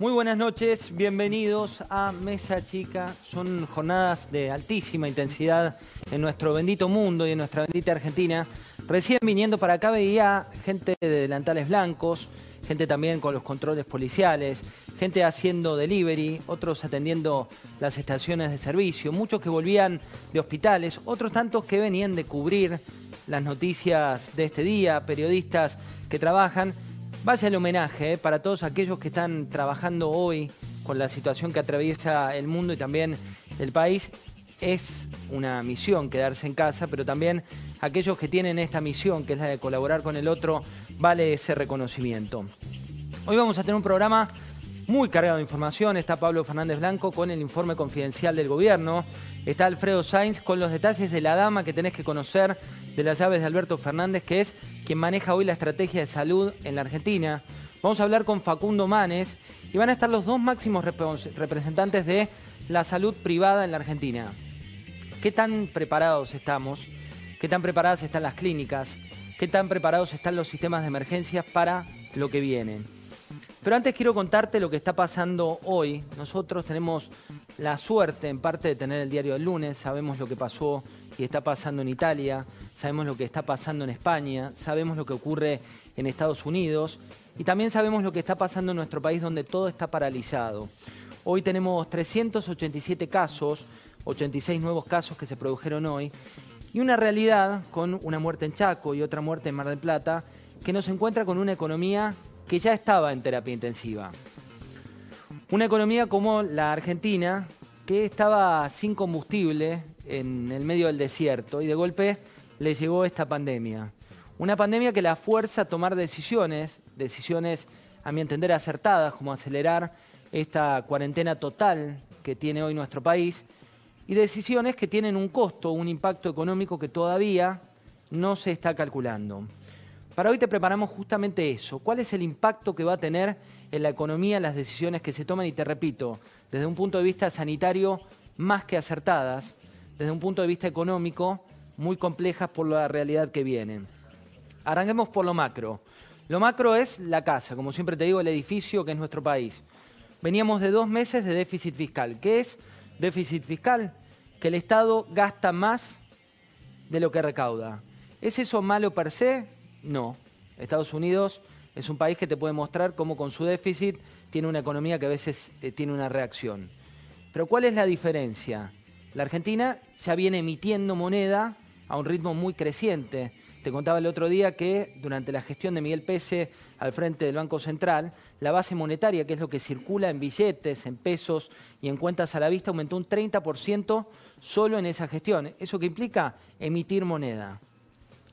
Muy buenas noches, bienvenidos a Mesa Chica. Son jornadas de altísima intensidad en nuestro bendito mundo y en nuestra bendita Argentina. Recién viniendo para acá veía gente de delantales blancos, gente también con los controles policiales, gente haciendo delivery, otros atendiendo las estaciones de servicio, muchos que volvían de hospitales, otros tantos que venían de cubrir las noticias de este día, periodistas que trabajan. Vaya el homenaje eh, para todos aquellos que están trabajando hoy con la situación que atraviesa el mundo y también el país. Es una misión quedarse en casa, pero también aquellos que tienen esta misión, que es la de colaborar con el otro, vale ese reconocimiento. Hoy vamos a tener un programa muy cargado de información. Está Pablo Fernández Blanco con el informe confidencial del gobierno. Está Alfredo Sainz con los detalles de la dama que tenés que conocer de las llaves de Alberto Fernández, que es quien maneja hoy la estrategia de salud en la Argentina. Vamos a hablar con Facundo Manes y van a estar los dos máximos representantes de la salud privada en la Argentina. ¿Qué tan preparados estamos? ¿Qué tan preparadas están las clínicas? ¿Qué tan preparados están los sistemas de emergencia para lo que viene? Pero antes quiero contarte lo que está pasando hoy. Nosotros tenemos la suerte en parte de tener el diario del lunes, sabemos lo que pasó y está pasando en Italia, sabemos lo que está pasando en España, sabemos lo que ocurre en Estados Unidos y también sabemos lo que está pasando en nuestro país donde todo está paralizado. Hoy tenemos 387 casos, 86 nuevos casos que se produjeron hoy y una realidad con una muerte en Chaco y otra muerte en Mar del Plata que nos encuentra con una economía que ya estaba en terapia intensiva. Una economía como la Argentina, que estaba sin combustible en el medio del desierto y de golpe le llegó esta pandemia. Una pandemia que la fuerza a tomar decisiones, decisiones a mi entender acertadas, como acelerar esta cuarentena total que tiene hoy nuestro país, y decisiones que tienen un costo, un impacto económico que todavía no se está calculando. Para hoy te preparamos justamente eso. ¿Cuál es el impacto que va a tener en la economía las decisiones que se toman? Y te repito, desde un punto de vista sanitario, más que acertadas, desde un punto de vista económico, muy complejas por la realidad que viene. Arranquemos por lo macro. Lo macro es la casa, como siempre te digo, el edificio que es nuestro país. Veníamos de dos meses de déficit fiscal. ¿Qué es déficit fiscal? Que el Estado gasta más de lo que recauda. ¿Es eso malo per se? No. Estados Unidos es un país que te puede mostrar cómo con su déficit tiene una economía que a veces eh, tiene una reacción. Pero ¿cuál es la diferencia? La Argentina ya viene emitiendo moneda a un ritmo muy creciente. Te contaba el otro día que durante la gestión de Miguel Pese al frente del Banco Central, la base monetaria, que es lo que circula en billetes, en pesos y en cuentas a la vista, aumentó un 30% solo en esa gestión. ¿Eso qué implica? Emitir moneda.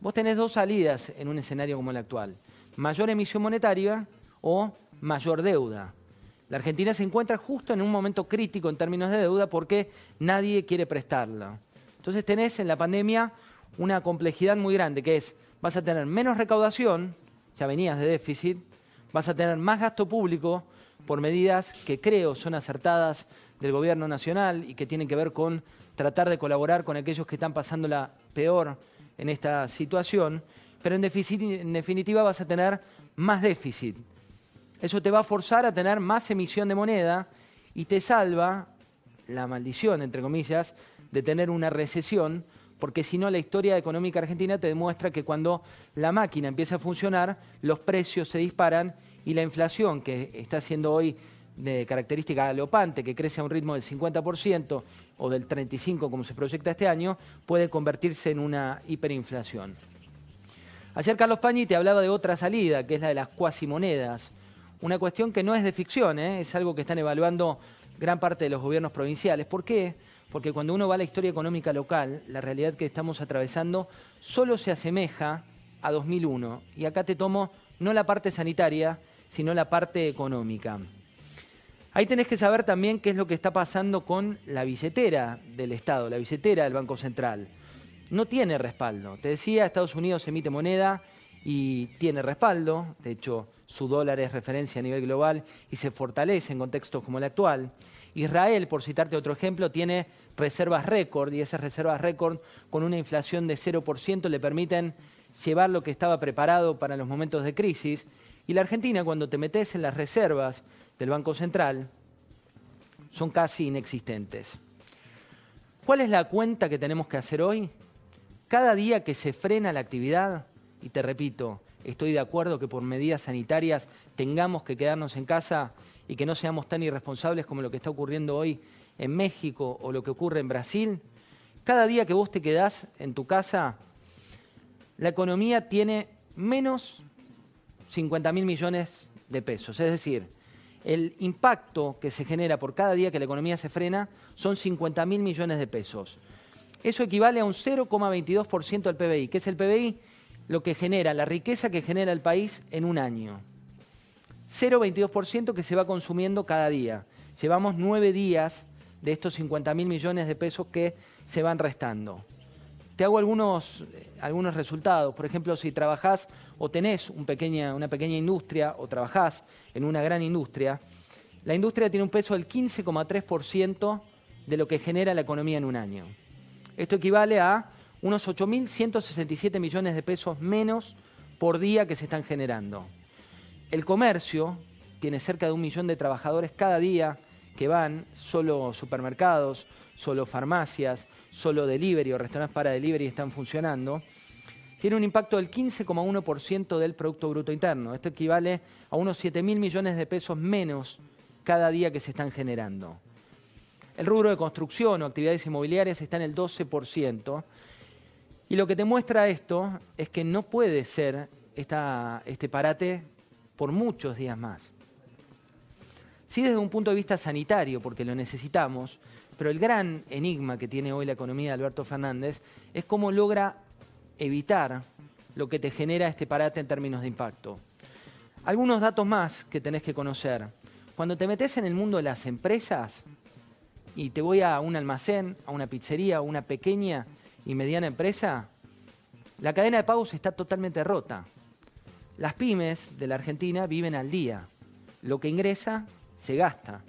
Vos tenés dos salidas en un escenario como el actual. Mayor emisión monetaria o mayor deuda. La Argentina se encuentra justo en un momento crítico en términos de deuda porque nadie quiere prestarla. Entonces tenés en la pandemia una complejidad muy grande que es, vas a tener menos recaudación, ya venías de déficit, vas a tener más gasto público por medidas que creo son acertadas del gobierno nacional y que tienen que ver con tratar de colaborar con aquellos que están pasando la peor en esta situación, pero en, definitiva vas a tener más déficit. Eso te va a forzar a tener más emisión de moneda y te salva la maldición, entre comillas, de tener una recesión, porque si no la historia económica argentina te demuestra que cuando la máquina empieza a funcionar, los precios se disparan y la inflación, que está siendo hoy de característica galopante, que crece a un ritmo del 50% o del 35% como se proyecta este año, puede convertirse en una hiperinflación. Ayer Carlos Pañi te hablaba de otra salida, que es la de las cuasimonedas. Una cuestión que no es de ficción, ¿eh? es algo que están evaluando gran parte de los gobiernos provinciales. ¿Por qué? Porque cuando uno va a la historia económica local, la realidad que estamos atravesando solo se asemeja a 2001. Y acá te tomo no la parte sanitaria, sino la parte económica. Ahí tenés que saber también qué es lo que está pasando con la billetera del Estado, la billetera del Banco Central. No tiene respaldo. Te decía, Estados Unidos emite moneda y tiene respaldo. De hecho, su dólar es referencia a nivel global y se fortalece en contextos como el actual. Israel, por citarte otro ejemplo, tiene reservas récord y esas reservas récord con una inflación de 0% le permiten llevar lo que estaba preparado para los momentos de crisis. Y la Argentina, cuando te metes en las reservas del Banco Central son casi inexistentes. ¿Cuál es la cuenta que tenemos que hacer hoy? Cada día que se frena la actividad, y te repito, estoy de acuerdo que por medidas sanitarias tengamos que quedarnos en casa y que no seamos tan irresponsables como lo que está ocurriendo hoy en México o lo que ocurre en Brasil, cada día que vos te quedás en tu casa, la economía tiene menos 50 mil millones de pesos. Es decir, el impacto que se genera por cada día que la economía se frena son 50 mil millones de pesos. Eso equivale a un 0,22% del PBI. ¿Qué es el PBI? Lo que genera, la riqueza que genera el país en un año. 0,22% que se va consumiendo cada día. Llevamos nueve días de estos 50 mil millones de pesos que se van restando. Te hago algunos, algunos resultados. Por ejemplo, si trabajás o tenés una pequeña industria o trabajás en una gran industria, la industria tiene un peso del 15,3% de lo que genera la economía en un año. Esto equivale a unos 8.167 millones de pesos menos por día que se están generando. El comercio tiene cerca de un millón de trabajadores cada día que van, solo supermercados, solo farmacias, solo delivery o restaurantes para delivery están funcionando, tiene un impacto del 15,1% del Producto Bruto Interno. Esto equivale a unos 7 mil millones de pesos menos cada día que se están generando. El rubro de construcción o actividades inmobiliarias está en el 12%. Y lo que te muestra esto es que no puede ser este parate por muchos días más. Sí desde un punto de vista sanitario, porque lo necesitamos, pero el gran enigma que tiene hoy la economía de Alberto Fernández es cómo logra evitar lo que te genera este parate en términos de impacto. Algunos datos más que tenés que conocer. Cuando te metes en el mundo de las empresas y te voy a un almacén, a una pizzería, a una pequeña y mediana empresa, la cadena de pagos está totalmente rota. Las pymes de la Argentina viven al día. Lo que ingresa se gasta.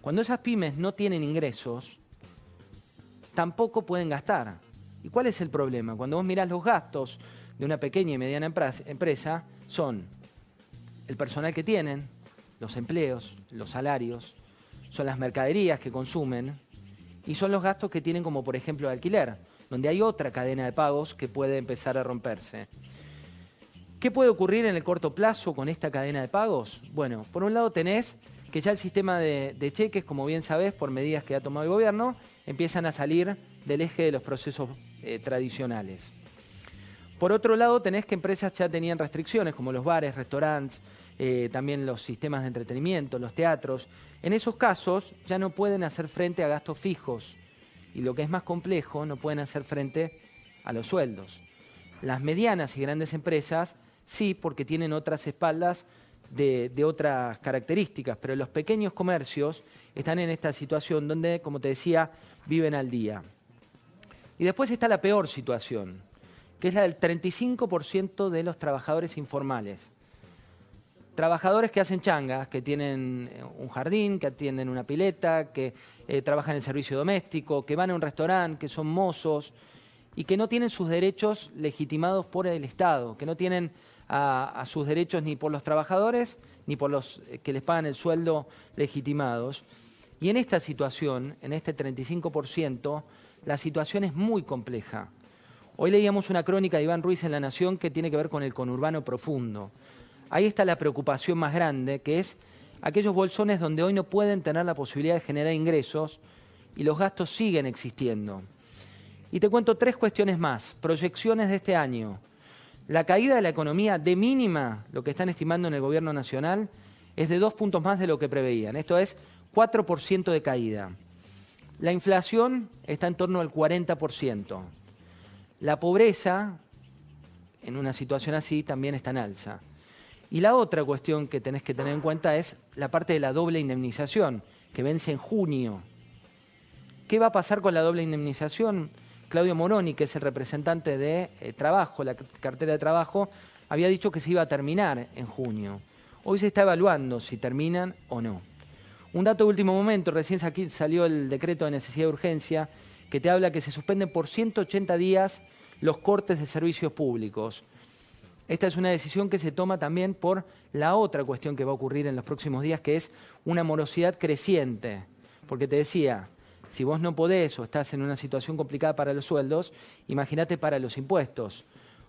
Cuando esas pymes no tienen ingresos, tampoco pueden gastar. ¿Y cuál es el problema? Cuando vos mirás los gastos de una pequeña y mediana empresa, son el personal que tienen, los empleos, los salarios, son las mercaderías que consumen y son los gastos que tienen como por ejemplo alquiler, donde hay otra cadena de pagos que puede empezar a romperse. ¿Qué puede ocurrir en el corto plazo con esta cadena de pagos? Bueno, por un lado tenés que ya el sistema de, cheques, como bien sabés, por medidas que ha tomado el gobierno, empiezan a salir del eje de los procesos eh, tradicionales. Por otro lado, tenés que empresas ya tenían restricciones, como los bares, restaurantes, eh, también los sistemas de entretenimiento, los teatros. En esos casos ya no pueden hacer frente a gastos fijos y lo que es más complejo, no pueden hacer frente a los sueldos. Las medianas y grandes empresas sí, porque tienen otras espaldas de, otras características, pero los pequeños comercios están en esta situación donde, como te decía, viven al día. Y después está la peor situación, que es la del 35% de los trabajadores informales. Trabajadores que hacen changas, que tienen eh, un jardín, que atienden una pileta, que eh, trabajan en servicio doméstico, que van a un restaurante, que son mozos y que no tienen sus derechos legitimados por el Estado, que no tienen a, sus derechos ni por los trabajadores ni por los eh, que les pagan el sueldo legitimados. Y en esta situación, en este 35%, la situación es muy compleja. Hoy leíamos una crónica de Iván Ruiz en La Nación que tiene que ver con el conurbano profundo. Ahí está la preocupación más grande, que es aquellos bolsones donde hoy no pueden tener la posibilidad de generar ingresos y los gastos siguen existiendo. Y te cuento tres cuestiones más, proyecciones de este año. La caída de la economía de mínima, lo que están estimando en el gobierno nacional, es de dos puntos más de lo que preveían. Esto es 4% de caída. La inflación está en torno al 40%. La pobreza, en una situación así, también está en alza. Y la otra cuestión que tenés que tener en cuenta es la parte de la doble indemnización, que vence en junio. ¿Qué va a pasar con la doble indemnización? Claudio Moroni, que es el representante de eh, trabajo, la cartera de trabajo, había dicho que se iba a terminar en junio. Hoy se está evaluando si terminan o no. Un dato de último momento, recién aquí salió el decreto de necesidad de urgencia que te habla que se suspenden por 180 días los cortes de servicios públicos. Esta es una decisión que se toma también por la otra cuestión que va a ocurrir en los próximos días, que es una morosidad creciente. Porque te decía, si vos no podés o estás en una situación complicada para los sueldos, imagínate para los impuestos.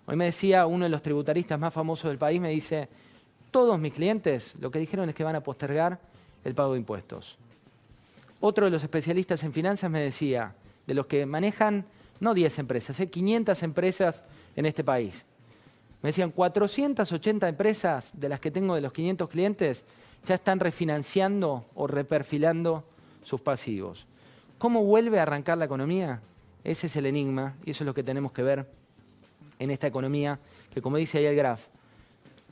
Hoy me decía uno de los tributaristas más famosos del país, me dice, todos mis clientes lo que dijeron es que van a postergar el pago de impuestos. Otro de los especialistas en finanzas me decía, de los que manejan no 10 empresas, 500 ¿eh? empresas en este país. Me decían, 480 empresas de las que tengo de los 500 clientes ya están refinanciando o reperfilando sus pasivos. ¿Cómo vuelve a arrancar la economía? Ese es el enigma y eso es lo que tenemos que ver en esta economía, que como dice ahí el graf,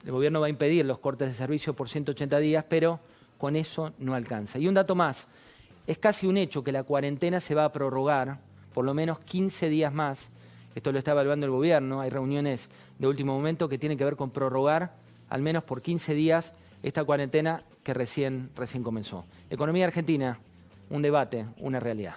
el gobierno va a impedir los cortes de servicio por 180 días, pero con eso no alcanza. Y un dato más, es casi un hecho que la cuarentena se va a prorrogar por lo menos 15 días más esto lo está evaluando el gobierno. Hay reuniones de último momento que tienen que ver con prorrogar al menos por 15 días esta cuarentena que recién, recién comenzó. Economía argentina, un debate, una realidad.